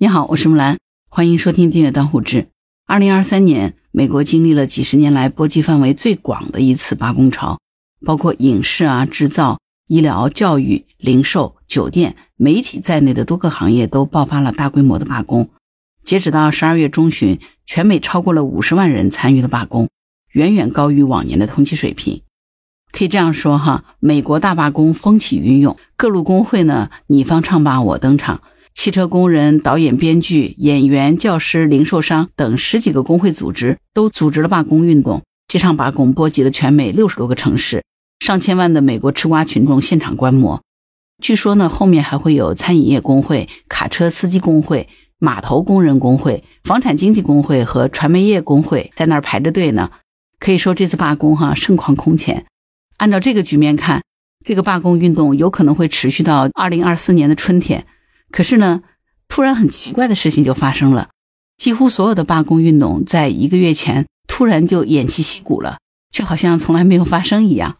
你好，我是木兰，欢迎收听订阅《当户志》。二零二三年，美国经历了几十年来波及范围最广的一次罢工潮，包括影视啊、制造、医疗、教育、零售、酒店、媒体在内的多个行业都爆发了大规模的罢工。截止到十二月中旬，全美超过了五十万人参与了罢工，远远高于往年的同期水平。可以这样说哈，美国大罢工风起云涌，各路工会呢，你方唱罢我登场。汽车工人、导演、编剧、演员、教师、零售商等十几个工会组织都组织了罢工运动。这场罢工波及了全美六十多个城市，上千万的美国吃瓜群众现场观摩。据说呢，后面还会有餐饮业工会、卡车司机工会、码头工人工会、房产经纪工会和传媒业工会在那儿排着队呢。可以说这次罢工哈盛况空前。按照这个局面看，这个罢工运动有可能会持续到二零二四年的春天。可是呢，突然很奇怪的事情就发生了，几乎所有的罢工运动在一个月前突然就偃旗息鼓了，就好像从来没有发生一样。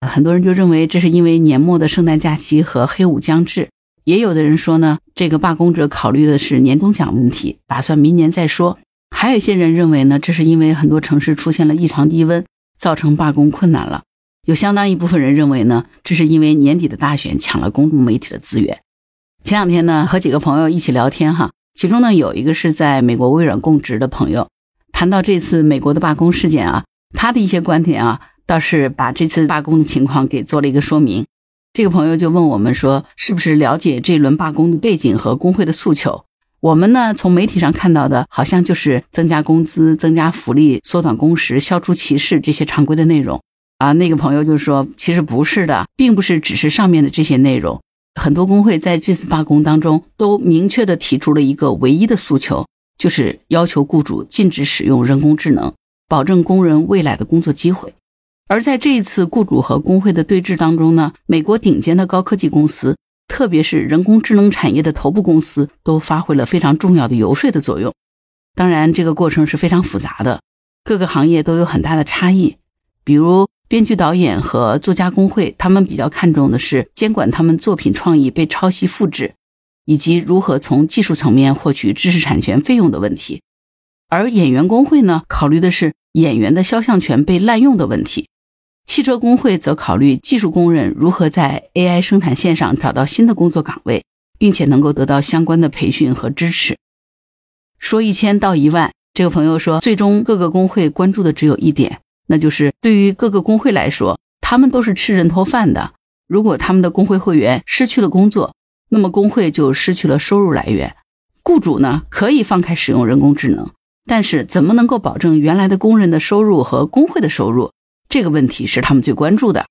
很多人就认为这是因为年末的圣诞假期和黑五将至，也有的人说呢，这个罢工者考虑的是年终奖问题，打算明年再说。还有一些人认为呢，这是因为很多城市出现了异常低温，造成罢工困难了。有相当一部分人认为呢，这是因为年底的大选抢了公众媒体的资源。前两天呢，和几个朋友一起聊天哈，其中呢有一个是在美国微软供职的朋友，谈到这次美国的罢工事件啊，他的一些观点啊，倒是把这次罢工的情况给做了一个说明。这个朋友就问我们说，是不是了解这轮罢工的背景和工会的诉求？我们呢从媒体上看到的，好像就是增加工资、增加福利、缩短工时、消除歧视这些常规的内容啊。那个朋友就说，其实不是的，并不是只是上面的这些内容。很多工会在这次罢工当中都明确的提出了一个唯一的诉求，就是要求雇主禁止使用人工智能，保证工人未来的工作机会。而在这一次雇主和工会的对峙当中呢，美国顶尖的高科技公司，特别是人工智能产业的头部公司，都发挥了非常重要的游说的作用。当然，这个过程是非常复杂的，各个行业都有很大的差异，比如。编剧、导演和作家工会，他们比较看重的是监管他们作品创意被抄袭复制，以及如何从技术层面获取知识产权费用的问题。而演员工会呢，考虑的是演员的肖像权被滥用的问题。汽车工会则考虑技术工人如何在 AI 生产线上找到新的工作岗位，并且能够得到相关的培训和支持。说一千道一万，这个朋友说，最终各个工会关注的只有一点。那就是对于各个工会来说，他们都是吃人头饭的。如果他们的工会会员失去了工作，那么工会就失去了收入来源。雇主呢可以放开使用人工智能，但是怎么能够保证原来的工人的收入和工会的收入？这个问题是他们最关注的。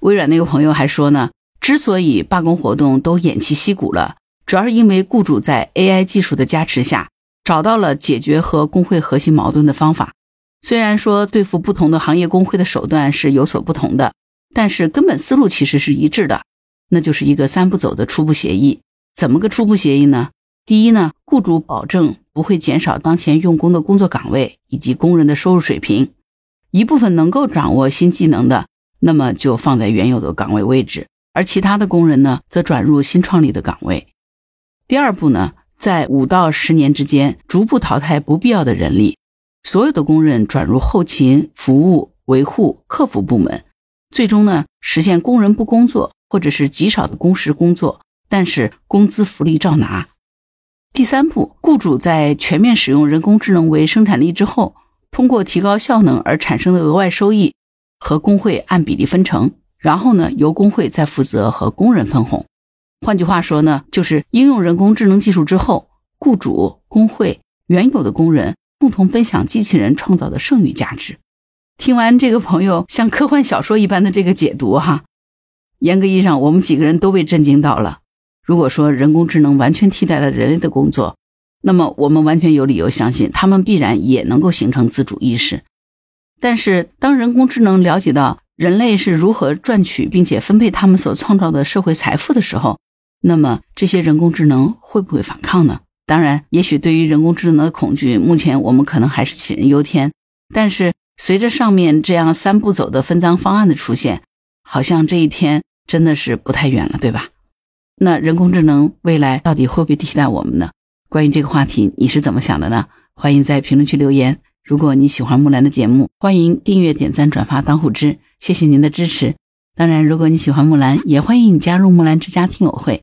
微软那个朋友还说呢，之所以罢工活动都偃旗息鼓了，主要是因为雇主在 AI 技术的加持下，找到了解决和工会核心矛盾的方法。虽然说对付不同的行业工会的手段是有所不同的，但是根本思路其实是一致的，那就是一个三步走的初步协议。怎么个初步协议呢？第一呢，雇主保证不会减少当前用工的工作岗位以及工人的收入水平，一部分能够掌握新技能的，那么就放在原有的岗位位置，而其他的工人呢，则转入新创立的岗位。第二步呢，在五到十年之间，逐步淘汰不必要的人力。所有的工人转入后勤、服务、维护、客服部门，最终呢实现工人不工作，或者是极少的工时工作，但是工资福利照拿。第三步，雇主在全面使用人工智能为生产力之后，通过提高效能而产生的额外收益，和工会按比例分成，然后呢由工会再负责和工人分红。换句话说呢，就是应用人工智能技术之后，雇主、工会、原有的工人。共同分享机器人创造的剩余价值。听完这个朋友像科幻小说一般的这个解读，哈，严格意义上，我们几个人都被震惊到了。如果说人工智能完全替代了人类的工作，那么我们完全有理由相信，他们必然也能够形成自主意识。但是，当人工智能了解到人类是如何赚取并且分配他们所创造的社会财富的时候，那么这些人工智能会不会反抗呢？当然，也许对于人工智能的恐惧，目前我们可能还是杞人忧天。但是，随着上面这样三步走的分赃方案的出现，好像这一天真的是不太远了，对吧？那人工智能未来到底会不会替代我们呢？关于这个话题，你是怎么想的呢？欢迎在评论区留言。如果你喜欢木兰的节目，欢迎订阅、点赞、转发当户知，谢谢您的支持。当然，如果你喜欢木兰，也欢迎你加入木兰之家听友会，